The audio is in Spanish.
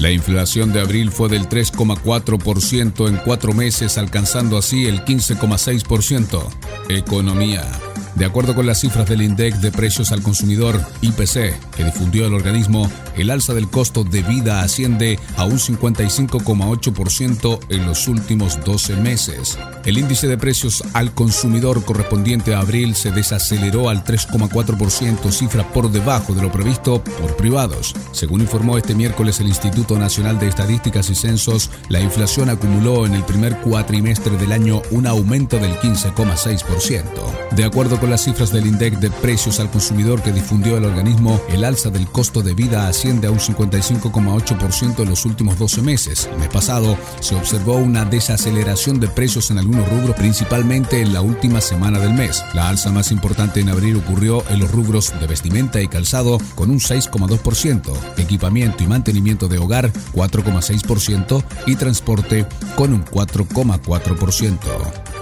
La inflación de abril fue del 3,4% en cuatro meses, alcanzando así el 15,6%. Economía. De acuerdo con las cifras del INDEC de precios al consumidor, IPC, que difundió el organismo, el alza del costo de vida asciende a un 55,8% en los últimos 12 meses. El índice de precios al consumidor correspondiente a abril se desaceleró al 3,4%, cifra por debajo de lo previsto por privados. Según informó este miércoles el Instituto Nacional de Estadísticas y Censos, la inflación acumuló en el primer cuatrimestre del año un aumento del 15,6%. De acuerdo con las cifras del INDEC de precios al consumidor que difundió el organismo, el alza del costo de vida asciende a un 55,8% en los últimos 12 meses. El mes pasado se observó una desaceleración de precios en algunos rubros, principalmente en la última semana del mes. La alza más importante en abril ocurrió en los rubros de vestimenta y calzado con un 6,2%, equipamiento y mantenimiento de hogar 4,6% y transporte con un 4,4%.